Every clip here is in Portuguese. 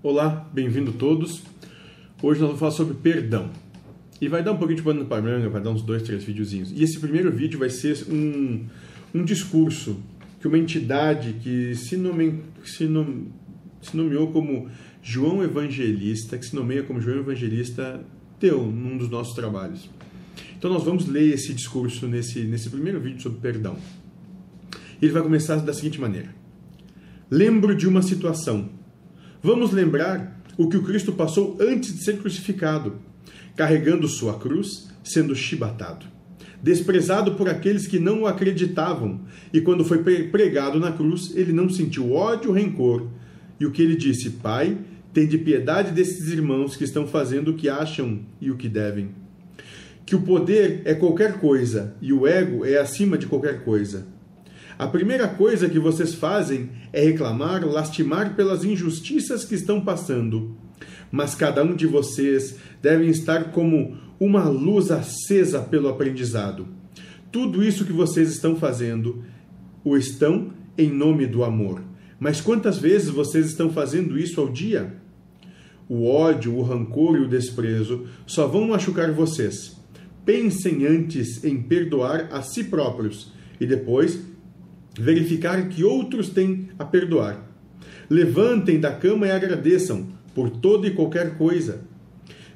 Olá, bem-vindo todos. Hoje nós vamos falar sobre perdão. E vai dar um pouquinho de pano para manga, vai dar uns dois, três videozinhos. E esse primeiro vídeo vai ser um, um discurso que uma entidade que se, nome, se, nome, se nomeou como João Evangelista, que se nomeia como João Evangelista, deu num dos nossos trabalhos. Então nós vamos ler esse discurso nesse, nesse primeiro vídeo sobre perdão. Ele vai começar da seguinte maneira: Lembro de uma situação Vamos lembrar o que o Cristo passou antes de ser crucificado, carregando sua cruz, sendo chibatado, desprezado por aqueles que não o acreditavam, e quando foi pregado na cruz, ele não sentiu ódio, rancor, e o que ele disse: Pai, tem de piedade desses irmãos que estão fazendo o que acham e o que devem. Que o poder é qualquer coisa e o ego é acima de qualquer coisa a primeira coisa que vocês fazem é reclamar, lastimar pelas injustiças que estão passando. Mas cada um de vocês deve estar como uma luz acesa pelo aprendizado. Tudo isso que vocês estão fazendo, o estão em nome do amor. Mas quantas vezes vocês estão fazendo isso ao dia? O ódio, o rancor e o desprezo só vão machucar vocês. Pensem antes em perdoar a si próprios e depois verificar que outros têm a perdoar. Levantem da cama e agradeçam por toda e qualquer coisa.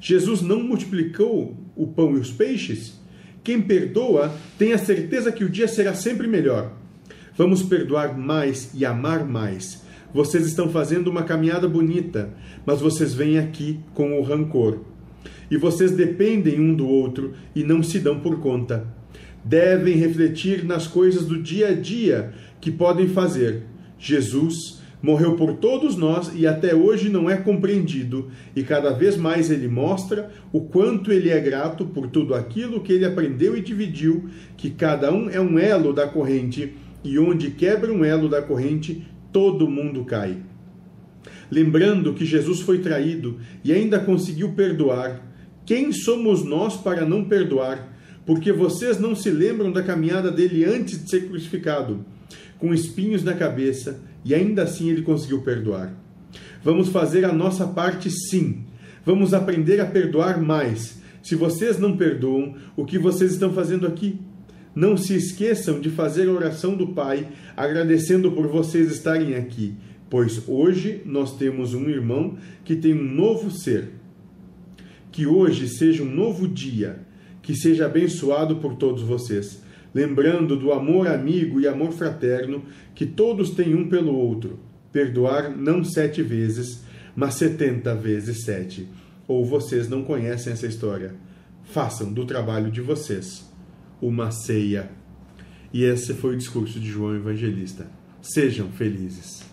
Jesus não multiplicou o pão e os peixes? Quem perdoa tem a certeza que o dia será sempre melhor. Vamos perdoar mais e amar mais. Vocês estão fazendo uma caminhada bonita, mas vocês vêm aqui com o rancor. E vocês dependem um do outro e não se dão por conta devem refletir nas coisas do dia a dia que podem fazer. Jesus morreu por todos nós e até hoje não é compreendido, e cada vez mais ele mostra o quanto ele é grato por tudo aquilo que ele aprendeu e dividiu, que cada um é um elo da corrente, e onde quebra um elo da corrente, todo mundo cai. Lembrando que Jesus foi traído e ainda conseguiu perdoar, quem somos nós para não perdoar? Porque vocês não se lembram da caminhada dele antes de ser crucificado, com espinhos na cabeça, e ainda assim ele conseguiu perdoar. Vamos fazer a nossa parte sim. Vamos aprender a perdoar mais. Se vocês não perdoam, o que vocês estão fazendo aqui? Não se esqueçam de fazer a oração do Pai, agradecendo por vocês estarem aqui, pois hoje nós temos um irmão que tem um novo ser. Que hoje seja um novo dia que seja abençoado por todos vocês, lembrando do amor amigo e amor fraterno que todos têm um pelo outro. Perdoar não sete vezes, mas setenta vezes sete. Ou vocês não conhecem essa história? Façam do trabalho de vocês uma ceia. E esse foi o discurso de João Evangelista. Sejam felizes.